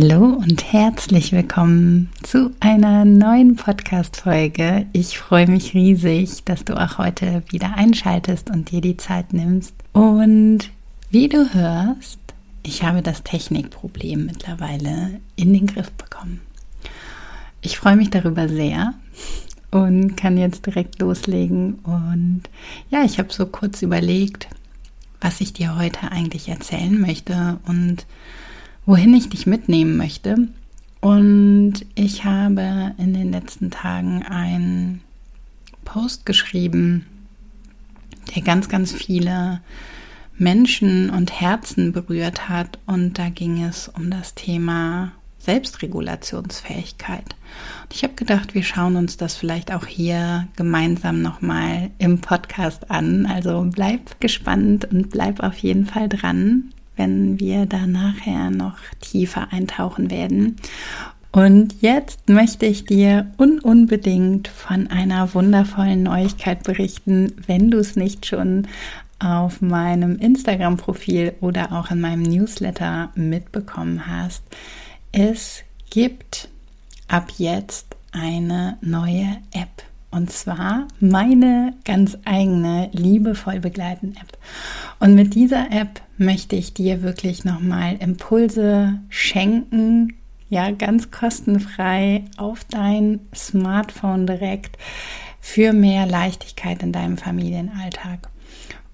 Hallo und herzlich willkommen zu einer neuen Podcast-Folge. Ich freue mich riesig, dass du auch heute wieder einschaltest und dir die Zeit nimmst. Und wie du hörst, ich habe das Technikproblem mittlerweile in den Griff bekommen. Ich freue mich darüber sehr und kann jetzt direkt loslegen. Und ja, ich habe so kurz überlegt, was ich dir heute eigentlich erzählen möchte und wohin ich dich mitnehmen möchte. Und ich habe in den letzten Tagen einen Post geschrieben, der ganz, ganz viele Menschen und Herzen berührt hat. Und da ging es um das Thema Selbstregulationsfähigkeit. Und ich habe gedacht, wir schauen uns das vielleicht auch hier gemeinsam nochmal im Podcast an. Also bleib gespannt und bleib auf jeden Fall dran wenn wir da nachher noch tiefer eintauchen werden. Und jetzt möchte ich dir ununbedingt von einer wundervollen Neuigkeit berichten, wenn du es nicht schon auf meinem Instagram-Profil oder auch in meinem Newsletter mitbekommen hast. Es gibt ab jetzt eine neue App. Und zwar meine ganz eigene liebevoll begleiten App. Und mit dieser App möchte ich dir wirklich nochmal Impulse schenken, ja, ganz kostenfrei auf dein Smartphone direkt für mehr Leichtigkeit in deinem Familienalltag.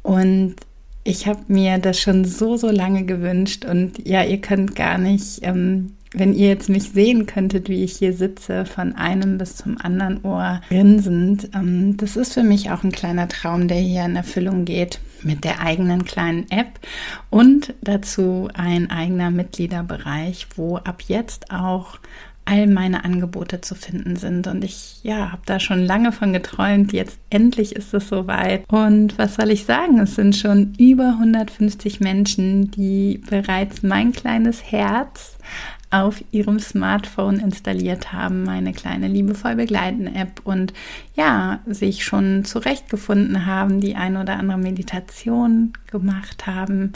Und ich habe mir das schon so, so lange gewünscht und ja, ihr könnt gar nicht ähm, wenn ihr jetzt mich sehen könntet, wie ich hier sitze, von einem bis zum anderen Ohr grinsend, ähm, das ist für mich auch ein kleiner Traum, der hier in Erfüllung geht mit der eigenen kleinen App und dazu ein eigener Mitgliederbereich, wo ab jetzt auch all meine Angebote zu finden sind. Und ich, ja, habe da schon lange von geträumt. Jetzt endlich ist es soweit. Und was soll ich sagen? Es sind schon über 150 Menschen, die bereits mein kleines Herz auf ihrem Smartphone installiert haben, meine kleine liebevoll begleiten App und ja, sich schon zurechtgefunden haben, die ein oder andere Meditation gemacht haben.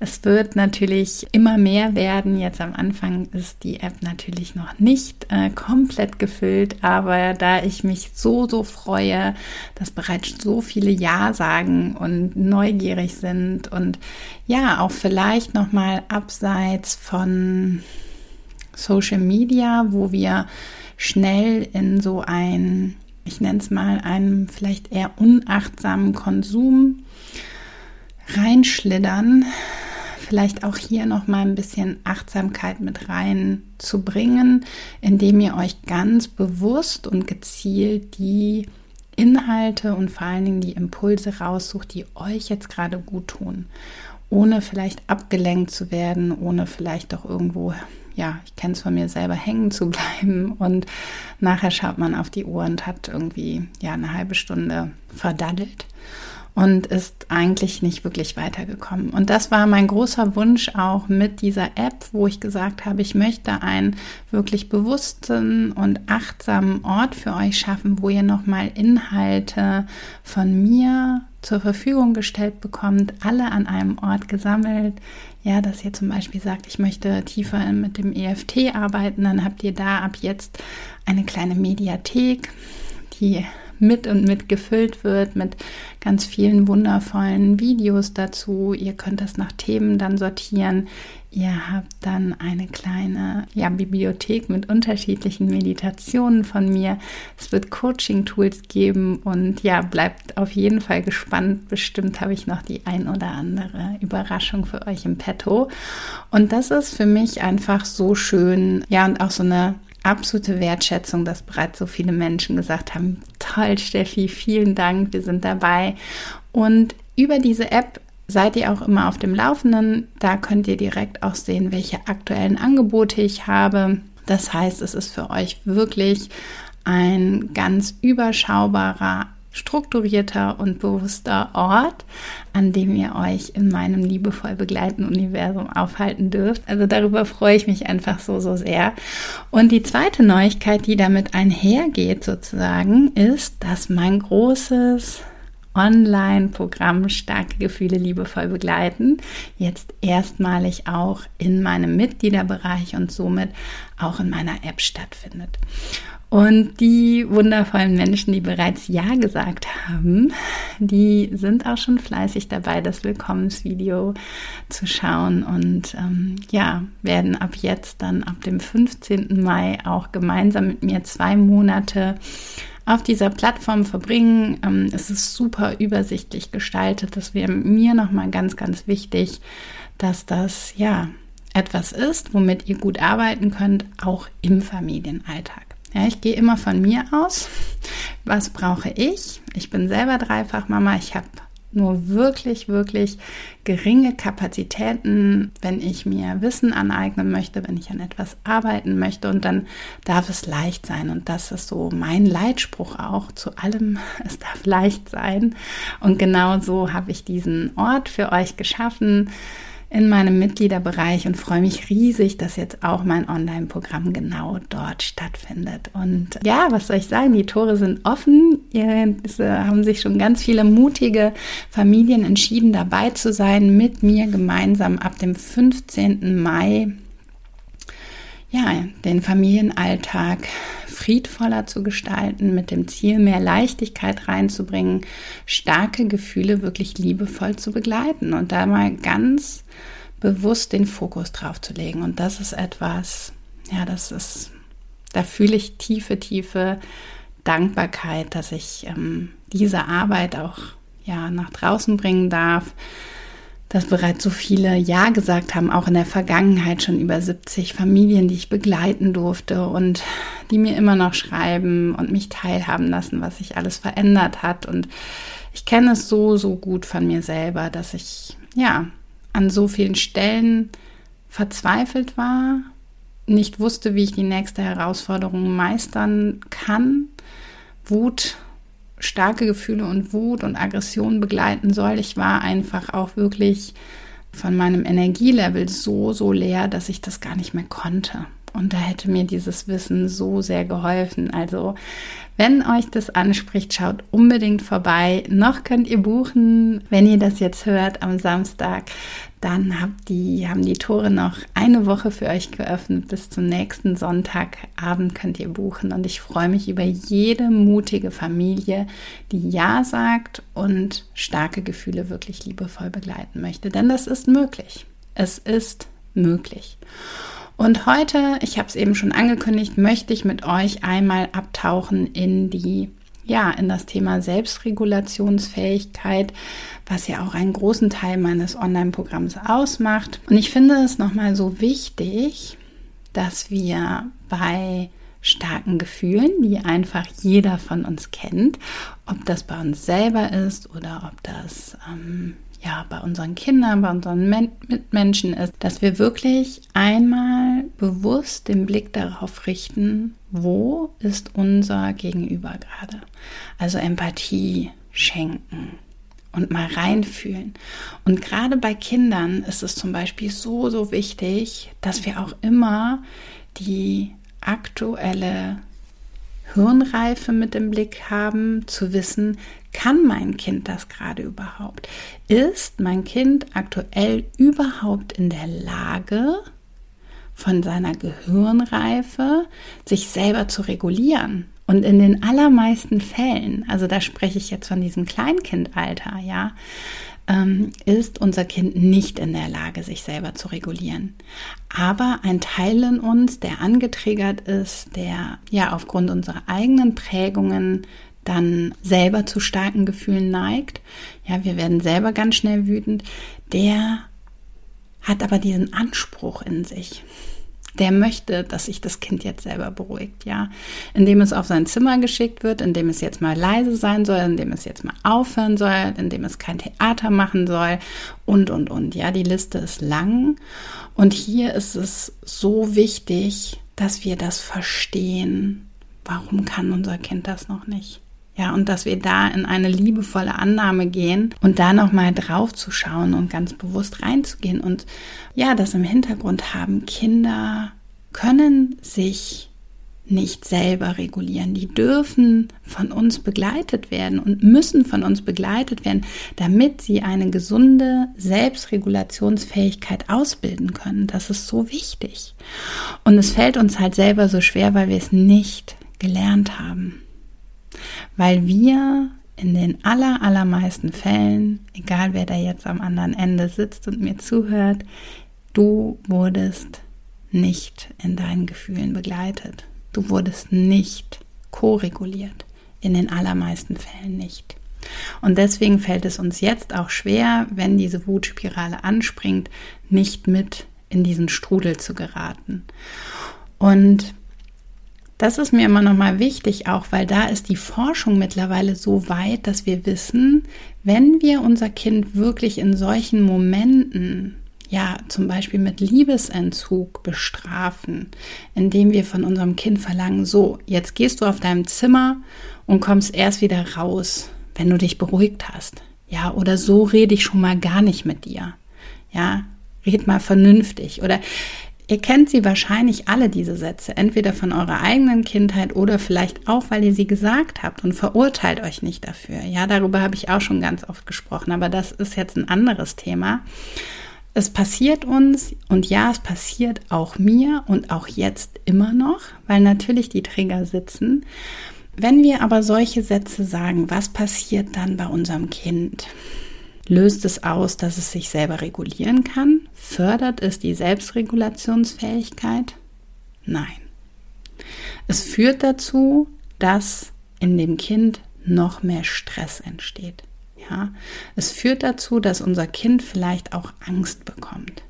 Es wird natürlich immer mehr werden. Jetzt am Anfang ist die App natürlich noch nicht äh, komplett gefüllt, aber da ich mich so, so freue, dass bereits so viele Ja sagen und neugierig sind und ja, auch vielleicht nochmal abseits von Social Media, wo wir schnell in so ein, ich nenne es mal, einen vielleicht eher unachtsamen Konsum reinschlittern, vielleicht auch hier noch mal ein bisschen Achtsamkeit mit reinzubringen, indem ihr euch ganz bewusst und gezielt die Inhalte und vor allen Dingen die Impulse raussucht, die euch jetzt gerade gut tun, ohne vielleicht abgelenkt zu werden, ohne vielleicht doch irgendwo ja, ich kenne es von mir selber, hängen zu bleiben. Und nachher schaut man auf die Uhr und hat irgendwie ja eine halbe Stunde verdaddelt und ist eigentlich nicht wirklich weitergekommen. Und das war mein großer Wunsch auch mit dieser App, wo ich gesagt habe, ich möchte einen wirklich bewussten und achtsamen Ort für euch schaffen, wo ihr nochmal Inhalte von mir zur Verfügung gestellt bekommt, alle an einem Ort gesammelt. Ja, dass ihr zum Beispiel sagt, ich möchte tiefer mit dem EFT arbeiten, dann habt ihr da ab jetzt eine kleine Mediathek, die mit und mit gefüllt wird mit ganz vielen wundervollen Videos dazu. Ihr könnt das nach Themen dann sortieren. Ihr habt dann eine kleine ja, Bibliothek mit unterschiedlichen Meditationen von mir. Es wird Coaching-Tools geben und ja, bleibt auf jeden Fall gespannt. Bestimmt habe ich noch die ein oder andere Überraschung für euch im Petto. Und das ist für mich einfach so schön. Ja, und auch so eine absolute Wertschätzung, dass bereits so viele Menschen gesagt haben, toll Steffi, vielen Dank, wir sind dabei. Und über diese App seid ihr auch immer auf dem Laufenden. Da könnt ihr direkt auch sehen, welche aktuellen Angebote ich habe. Das heißt, es ist für euch wirklich ein ganz überschaubarer strukturierter und bewusster Ort, an dem ihr euch in meinem liebevoll begleitenden Universum aufhalten dürft. Also darüber freue ich mich einfach so, so sehr. Und die zweite Neuigkeit, die damit einhergeht sozusagen, ist, dass mein großes Online-Programm Starke Gefühle liebevoll begleiten jetzt erstmalig auch in meinem Mitgliederbereich und somit auch in meiner App stattfindet. Und die wundervollen Menschen, die bereits Ja gesagt haben, die sind auch schon fleißig dabei, das Willkommensvideo zu schauen und ähm, ja, werden ab jetzt dann ab dem 15. Mai auch gemeinsam mit mir zwei Monate auf dieser Plattform verbringen. Ähm, es ist super übersichtlich gestaltet. Das wäre mir nochmal ganz, ganz wichtig, dass das ja etwas ist, womit ihr gut arbeiten könnt, auch im Familienalltag. Ja, ich gehe immer von mir aus. Was brauche ich? Ich bin selber Dreifachmama. Ich habe nur wirklich, wirklich geringe Kapazitäten, wenn ich mir Wissen aneignen möchte, wenn ich an etwas arbeiten möchte. Und dann darf es leicht sein. Und das ist so mein Leitspruch auch zu allem. Es darf leicht sein. Und genau so habe ich diesen Ort für euch geschaffen in meinem Mitgliederbereich und freue mich riesig, dass jetzt auch mein Online-Programm genau dort stattfindet. Und ja, was soll ich sagen? Die Tore sind offen. Es haben sich schon ganz viele mutige Familien entschieden, dabei zu sein, mit mir gemeinsam ab dem 15. Mai ja, den Familienalltag friedvoller zu gestalten, mit dem Ziel, mehr Leichtigkeit reinzubringen, starke Gefühle wirklich liebevoll zu begleiten und da mal ganz bewusst den Fokus drauf zu legen. Und das ist etwas, ja, das ist, da fühle ich tiefe, tiefe Dankbarkeit, dass ich ähm, diese Arbeit auch ja nach draußen bringen darf dass bereits so viele Ja gesagt haben, auch in der Vergangenheit schon über 70 Familien, die ich begleiten durfte und die mir immer noch schreiben und mich teilhaben lassen, was sich alles verändert hat. Und ich kenne es so, so gut von mir selber, dass ich ja an so vielen Stellen verzweifelt war, nicht wusste, wie ich die nächste Herausforderung meistern kann, Wut starke Gefühle und Wut und Aggression begleiten soll. Ich war einfach auch wirklich von meinem Energielevel so, so leer, dass ich das gar nicht mehr konnte. Und da hätte mir dieses Wissen so sehr geholfen. Also, wenn euch das anspricht, schaut unbedingt vorbei. Noch könnt ihr buchen, wenn ihr das jetzt hört am Samstag. Dann habt die, haben die Tore noch eine Woche für euch geöffnet. Bis zum nächsten Sonntagabend könnt ihr buchen. Und ich freue mich über jede mutige Familie, die Ja sagt und starke Gefühle wirklich liebevoll begleiten möchte. Denn das ist möglich. Es ist möglich. Und heute, ich habe es eben schon angekündigt, möchte ich mit euch einmal abtauchen in die ja, in das Thema Selbstregulationsfähigkeit, was ja auch einen großen Teil meines Online-Programms ausmacht. Und ich finde es nochmal so wichtig, dass wir bei starken Gefühlen, die einfach jeder von uns kennt, ob das bei uns selber ist oder ob das ähm, ja, bei unseren Kindern, bei unseren Men Mitmenschen ist, dass wir wirklich einmal bewusst den Blick darauf richten, wo ist unser Gegenüber gerade. Also Empathie schenken und mal reinfühlen. Und gerade bei Kindern ist es zum Beispiel so, so wichtig, dass wir auch immer die aktuelle Hirnreife mit im Blick haben, zu wissen, kann mein Kind das gerade überhaupt? Ist mein Kind aktuell überhaupt in der Lage, von seiner Gehirnreife sich selber zu regulieren? Und in den allermeisten Fällen, also da spreche ich jetzt von diesem Kleinkindalter, ja, ähm, ist unser Kind nicht in der Lage, sich selber zu regulieren. Aber ein Teil in uns, der angetriggert ist, der ja aufgrund unserer eigenen Prägungen dann selber zu starken Gefühlen neigt, ja, wir werden selber ganz schnell wütend, der hat aber diesen Anspruch in sich. Der möchte, dass sich das Kind jetzt selber beruhigt, ja. Indem es auf sein Zimmer geschickt wird, indem es jetzt mal leise sein soll, indem es jetzt mal aufhören soll, indem es kein Theater machen soll und, und, und. Ja, die Liste ist lang. Und hier ist es so wichtig, dass wir das verstehen. Warum kann unser Kind das noch nicht? Ja, und dass wir da in eine liebevolle Annahme gehen und da nochmal drauf zu schauen und ganz bewusst reinzugehen und ja, das im Hintergrund haben. Kinder können sich nicht selber regulieren. Die dürfen von uns begleitet werden und müssen von uns begleitet werden, damit sie eine gesunde Selbstregulationsfähigkeit ausbilden können. Das ist so wichtig. Und es fällt uns halt selber so schwer, weil wir es nicht gelernt haben weil wir in den aller, allermeisten Fällen, egal wer da jetzt am anderen Ende sitzt und mir zuhört, du wurdest nicht in deinen Gefühlen begleitet. Du wurdest nicht ko-reguliert. In den allermeisten Fällen nicht. Und deswegen fällt es uns jetzt auch schwer, wenn diese Wutspirale anspringt, nicht mit in diesen Strudel zu geraten. Und das ist mir immer noch mal wichtig, auch weil da ist die Forschung mittlerweile so weit, dass wir wissen, wenn wir unser Kind wirklich in solchen Momenten ja, zum Beispiel mit Liebesentzug bestrafen, indem wir von unserem Kind verlangen, so, jetzt gehst du auf deinem Zimmer und kommst erst wieder raus, wenn du dich beruhigt hast. Ja, oder so rede ich schon mal gar nicht mit dir. Ja, red mal vernünftig. Oder Ihr kennt sie wahrscheinlich alle, diese Sätze, entweder von eurer eigenen Kindheit oder vielleicht auch, weil ihr sie gesagt habt und verurteilt euch nicht dafür. Ja, darüber habe ich auch schon ganz oft gesprochen, aber das ist jetzt ein anderes Thema. Es passiert uns und ja, es passiert auch mir und auch jetzt immer noch, weil natürlich die Trigger sitzen. Wenn wir aber solche Sätze sagen, was passiert dann bei unserem Kind? Löst es aus, dass es sich selber regulieren kann? Fördert es die Selbstregulationsfähigkeit? Nein. Es führt dazu, dass in dem Kind noch mehr Stress entsteht. Ja, es führt dazu, dass unser Kind vielleicht auch Angst bekommt.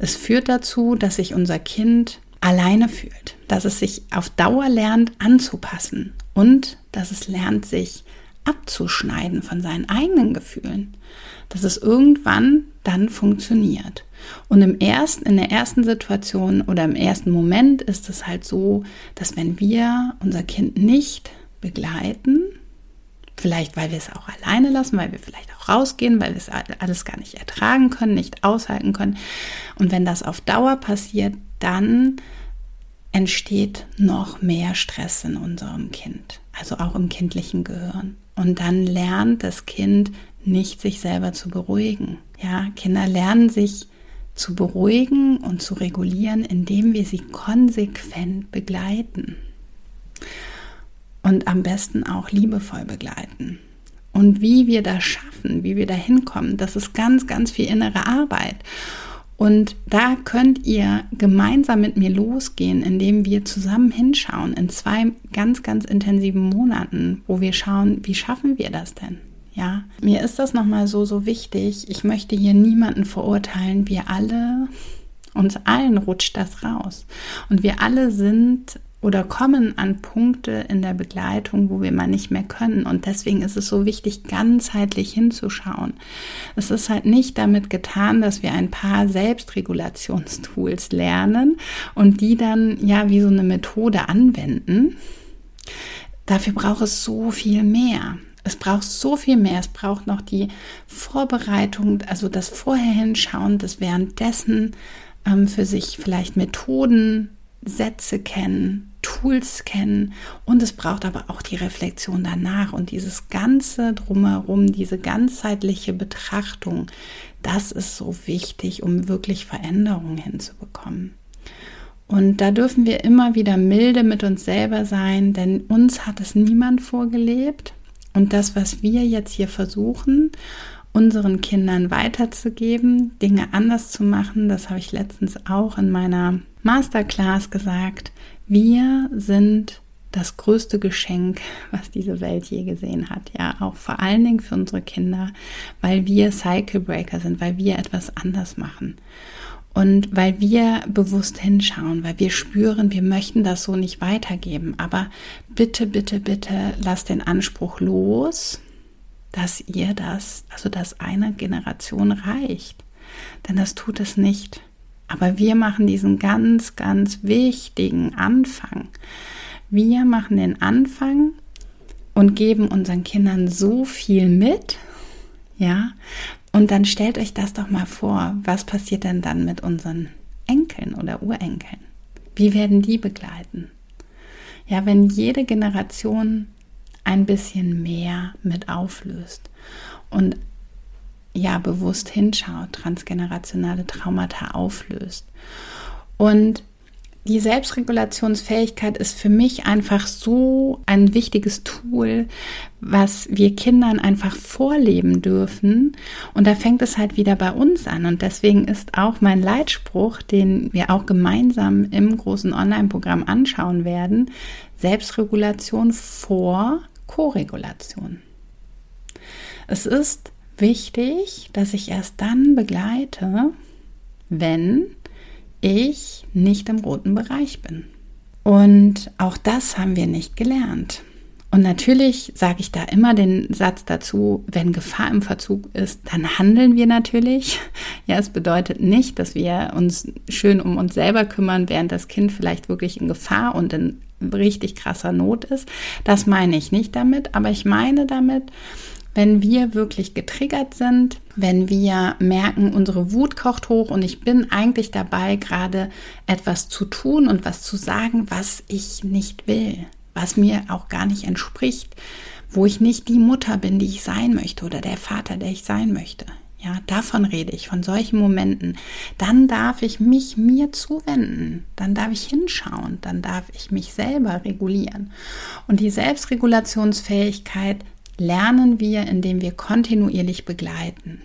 Es führt dazu, dass sich unser Kind alleine fühlt, dass es sich auf Dauer lernt anzupassen und dass es lernt, sich abzuschneiden von seinen eigenen Gefühlen, dass es irgendwann dann funktioniert. Und im ersten, in der ersten Situation oder im ersten Moment ist es halt so, dass wenn wir unser Kind nicht begleiten, vielleicht weil wir es auch alleine lassen, weil wir vielleicht auch rausgehen, weil wir es alles gar nicht ertragen können, nicht aushalten können. Und wenn das auf Dauer passiert, dann entsteht noch mehr Stress in unserem Kind, also auch im kindlichen Gehirn. Und dann lernt das Kind nicht, sich selber zu beruhigen. Ja, Kinder lernen sich zu beruhigen und zu regulieren, indem wir sie konsequent begleiten. Und am besten auch liebevoll begleiten. Und wie wir das schaffen, wie wir da hinkommen, das ist ganz, ganz viel innere Arbeit. Und da könnt ihr gemeinsam mit mir losgehen, indem wir zusammen hinschauen in zwei ganz, ganz intensiven Monaten, wo wir schauen, wie schaffen wir das denn? Ja, mir ist das nochmal so, so wichtig. Ich möchte hier niemanden verurteilen. Wir alle, uns allen rutscht das raus. Und wir alle sind oder kommen an Punkte in der Begleitung, wo wir mal nicht mehr können. Und deswegen ist es so wichtig, ganzheitlich hinzuschauen. Es ist halt nicht damit getan, dass wir ein paar Selbstregulationstools lernen und die dann ja wie so eine Methode anwenden. Dafür braucht es so viel mehr. Es braucht so viel mehr. Es braucht noch die Vorbereitung, also das Vorher hinschauen, das währenddessen ähm, für sich vielleicht Methoden, Sätze kennen, Tools kennen und es braucht aber auch die Reflexion danach und dieses ganze drumherum, diese ganzheitliche Betrachtung, das ist so wichtig, um wirklich Veränderungen hinzubekommen. Und da dürfen wir immer wieder milde mit uns selber sein, denn uns hat es niemand vorgelebt. Und das, was wir jetzt hier versuchen, unseren Kindern weiterzugeben, Dinge anders zu machen, das habe ich letztens auch in meiner Masterclass gesagt, wir sind das größte Geschenk, was diese Welt je gesehen hat. Ja, auch vor allen Dingen für unsere Kinder, weil wir Cycle Breaker sind, weil wir etwas anders machen. Und weil wir bewusst hinschauen, weil wir spüren, wir möchten das so nicht weitergeben. Aber bitte, bitte, bitte lasst den Anspruch los, dass ihr das, also dass eine Generation reicht. Denn das tut es nicht. Aber wir machen diesen ganz, ganz wichtigen Anfang. Wir machen den Anfang und geben unseren Kindern so viel mit, ja, und dann stellt euch das doch mal vor, was passiert denn dann mit unseren Enkeln oder Urenkeln? Wie werden die begleiten? Ja, wenn jede Generation ein bisschen mehr mit auflöst und ja bewusst hinschaut, transgenerationale Traumata auflöst. Und die Selbstregulationsfähigkeit ist für mich einfach so ein wichtiges Tool, was wir Kindern einfach vorleben dürfen. Und da fängt es halt wieder bei uns an. Und deswegen ist auch mein Leitspruch, den wir auch gemeinsam im großen Online-Programm anschauen werden, Selbstregulation vor Koregulation. Es ist wichtig, dass ich erst dann begleite, wenn ich nicht im roten Bereich bin. Und auch das haben wir nicht gelernt. Und natürlich sage ich da immer den Satz dazu, wenn Gefahr im Verzug ist, dann handeln wir natürlich. Ja, es bedeutet nicht, dass wir uns schön um uns selber kümmern, während das Kind vielleicht wirklich in Gefahr und in richtig krasser Not ist. Das meine ich nicht damit, aber ich meine damit, wenn wir wirklich getriggert sind, wenn wir merken, unsere Wut kocht hoch und ich bin eigentlich dabei, gerade etwas zu tun und was zu sagen, was ich nicht will, was mir auch gar nicht entspricht, wo ich nicht die Mutter bin, die ich sein möchte oder der Vater, der ich sein möchte. Ja, davon rede ich, von solchen Momenten. Dann darf ich mich mir zuwenden, dann darf ich hinschauen, dann darf ich mich selber regulieren. Und die Selbstregulationsfähigkeit lernen wir, indem wir kontinuierlich begleiten.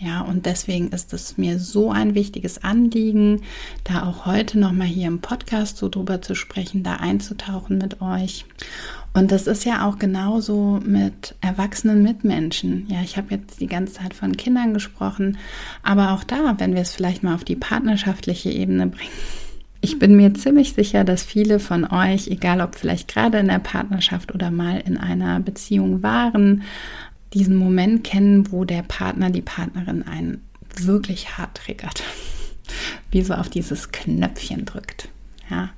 Ja, und deswegen ist es mir so ein wichtiges Anliegen, da auch heute nochmal hier im Podcast so drüber zu sprechen, da einzutauchen mit euch. Und das ist ja auch genauso mit erwachsenen Mitmenschen. Ja, ich habe jetzt die ganze Zeit von Kindern gesprochen, aber auch da, wenn wir es vielleicht mal auf die partnerschaftliche Ebene bringen, ich bin mir ziemlich sicher, dass viele von euch, egal ob vielleicht gerade in der Partnerschaft oder mal in einer Beziehung waren, diesen Moment kennen, wo der Partner, die Partnerin einen wirklich hart triggert. Wie so auf dieses Knöpfchen drückt. Ja.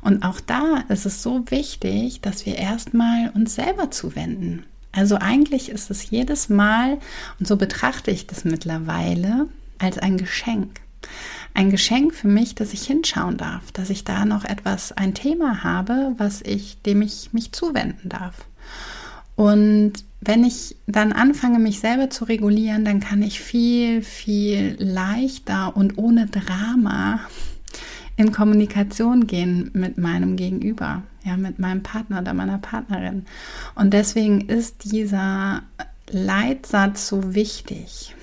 Und auch da ist es so wichtig, dass wir erstmal uns selber zuwenden. Also eigentlich ist es jedes Mal, und so betrachte ich das mittlerweile, als ein Geschenk ein Geschenk für mich, dass ich hinschauen darf, dass ich da noch etwas, ein Thema habe, was ich, dem ich mich zuwenden darf. Und wenn ich dann anfange, mich selber zu regulieren, dann kann ich viel, viel leichter und ohne Drama in Kommunikation gehen mit meinem Gegenüber, ja, mit meinem Partner oder meiner Partnerin. Und deswegen ist dieser Leitsatz so wichtig.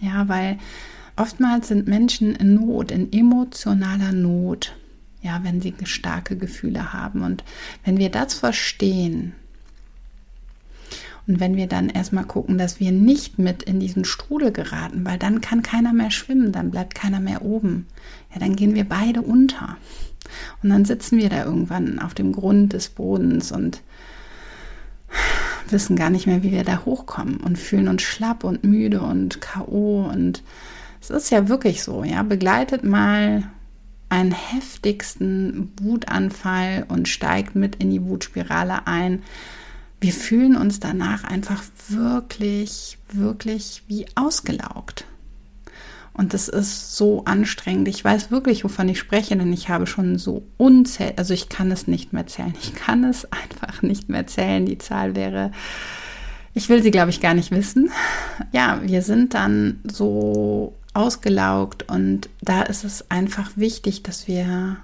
Ja, weil Oftmals sind Menschen in Not, in emotionaler Not, ja, wenn sie starke Gefühle haben. Und wenn wir das verstehen und wenn wir dann erstmal gucken, dass wir nicht mit in diesen Strudel geraten, weil dann kann keiner mehr schwimmen, dann bleibt keiner mehr oben, ja, dann gehen wir beide unter. Und dann sitzen wir da irgendwann auf dem Grund des Bodens und wissen gar nicht mehr, wie wir da hochkommen und fühlen uns schlapp und müde und K.O. und es ist ja wirklich so, ja, begleitet mal einen heftigsten Wutanfall und steigt mit in die Wutspirale ein. Wir fühlen uns danach einfach wirklich, wirklich wie ausgelaugt. Und das ist so anstrengend. Ich weiß wirklich, wovon ich spreche, denn ich habe schon so unzählig, also ich kann es nicht mehr zählen. Ich kann es einfach nicht mehr zählen. Die Zahl wäre, ich will sie, glaube ich, gar nicht wissen. Ja, wir sind dann so ausgelaugt und da ist es einfach wichtig, dass wir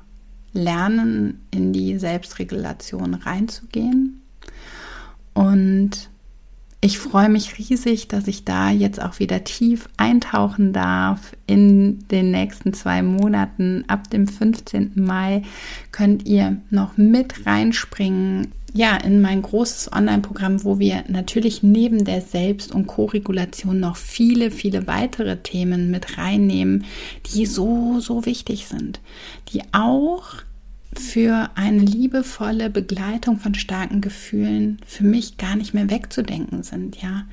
lernen, in die Selbstregulation reinzugehen und ich freue mich riesig, dass ich da jetzt auch wieder tief eintauchen darf in den nächsten zwei Monaten. Ab dem 15. Mai könnt ihr noch mit reinspringen. Ja, in mein großes Online-Programm, wo wir natürlich neben der Selbst- und Co-Regulation noch viele, viele weitere Themen mit reinnehmen, die so, so wichtig sind, die auch für eine liebevolle Begleitung von starken Gefühlen für mich gar nicht mehr wegzudenken sind, ja.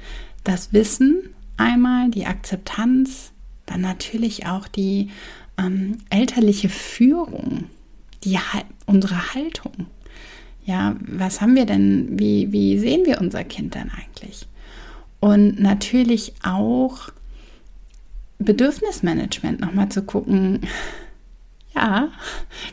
Das Wissen einmal, die Akzeptanz, dann natürlich auch die ähm, elterliche Führung, die unsere Haltung. Ja, was haben wir denn, wie, wie sehen wir unser Kind denn eigentlich? Und natürlich auch Bedürfnismanagement nochmal zu gucken, ja,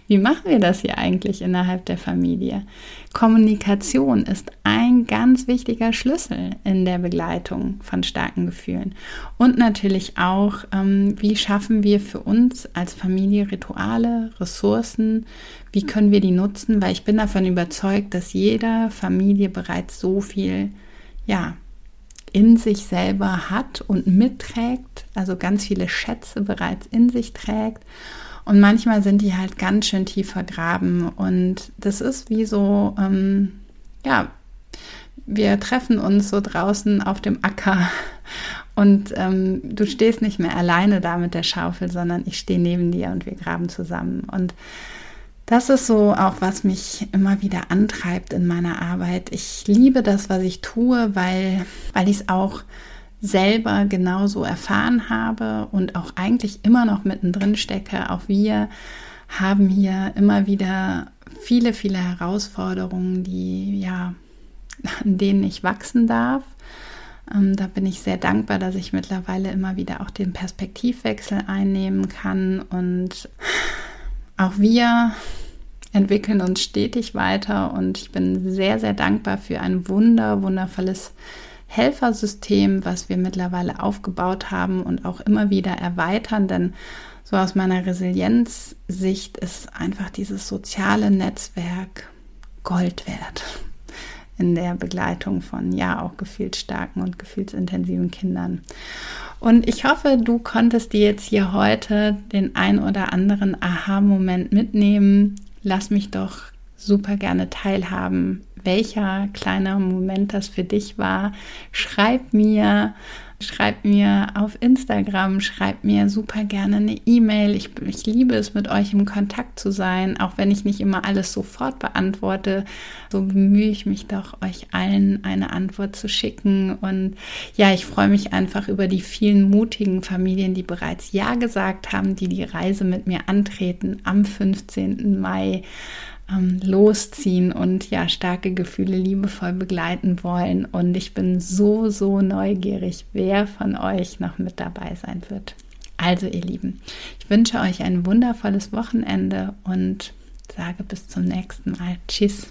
wie machen wir das hier eigentlich innerhalb der Familie? Kommunikation ist ein ganz wichtiger Schlüssel in der Begleitung von starken Gefühlen. Und natürlich auch, ähm, wie schaffen wir für uns als Familie Rituale, Ressourcen, wie können wir die nutzen? Weil ich bin davon überzeugt, dass jede Familie bereits so viel, ja, in sich selber hat und mitträgt, also ganz viele Schätze bereits in sich trägt und manchmal sind die halt ganz schön tief vergraben. Und das ist wie so, ähm, ja, wir treffen uns so draußen auf dem Acker und ähm, du stehst nicht mehr alleine da mit der Schaufel, sondern ich stehe neben dir und wir graben zusammen. Und das ist so auch, was mich immer wieder antreibt in meiner Arbeit. Ich liebe das, was ich tue, weil, weil ich es auch selber genauso erfahren habe und auch eigentlich immer noch mittendrin stecke. Auch wir haben hier immer wieder viele, viele Herausforderungen, die ja, an denen ich wachsen darf. Ähm, da bin ich sehr dankbar, dass ich mittlerweile immer wieder auch den Perspektivwechsel einnehmen kann und auch wir entwickeln uns stetig weiter und ich bin sehr, sehr dankbar für ein wunder, wundervolles Helfersystem, was wir mittlerweile aufgebaut haben und auch immer wieder erweitern, denn so aus meiner Resilienzsicht ist einfach dieses soziale Netzwerk Gold wert in der Begleitung von ja auch gefühlsstarken und gefühlsintensiven Kindern. Und ich hoffe, du konntest dir jetzt hier heute den ein oder anderen Aha-Moment mitnehmen. Lass mich doch super gerne teilhaben, welcher kleine Moment das für dich war. Schreib mir, schreib mir auf Instagram, schreib mir super gerne eine E-Mail. Ich, ich liebe es, mit euch im Kontakt zu sein, auch wenn ich nicht immer alles sofort beantworte. So bemühe ich mich doch, euch allen eine Antwort zu schicken. Und ja, ich freue mich einfach über die vielen mutigen Familien, die bereits Ja gesagt haben, die die Reise mit mir antreten am 15. Mai ähm, losziehen und ja, starke Gefühle liebevoll begleiten wollen. Und ich bin so, so neugierig, wer von euch noch mit dabei sein wird. Also, ihr Lieben, ich wünsche euch ein wundervolles Wochenende und sage bis zum nächsten Mal. Tschüss.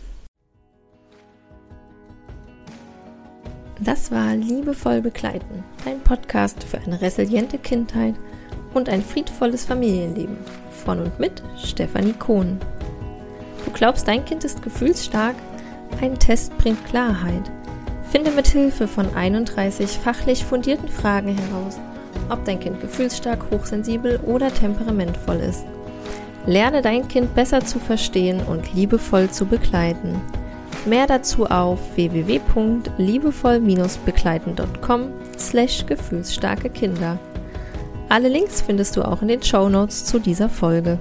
Das war Liebevoll begleiten, ein Podcast für eine resiliente Kindheit und ein friedvolles Familienleben. Von und mit Stefanie Kohn. Du glaubst, dein Kind ist gefühlsstark? Ein Test bringt Klarheit. Finde mit Hilfe von 31 fachlich fundierten Fragen heraus, ob dein Kind gefühlsstark, hochsensibel oder temperamentvoll ist. Lerne dein Kind besser zu verstehen und liebevoll zu begleiten. Mehr dazu auf www.liebevoll-begleiten.com slash gefühlsstarke Kinder. Alle Links findest du auch in den Show Notes zu dieser Folge.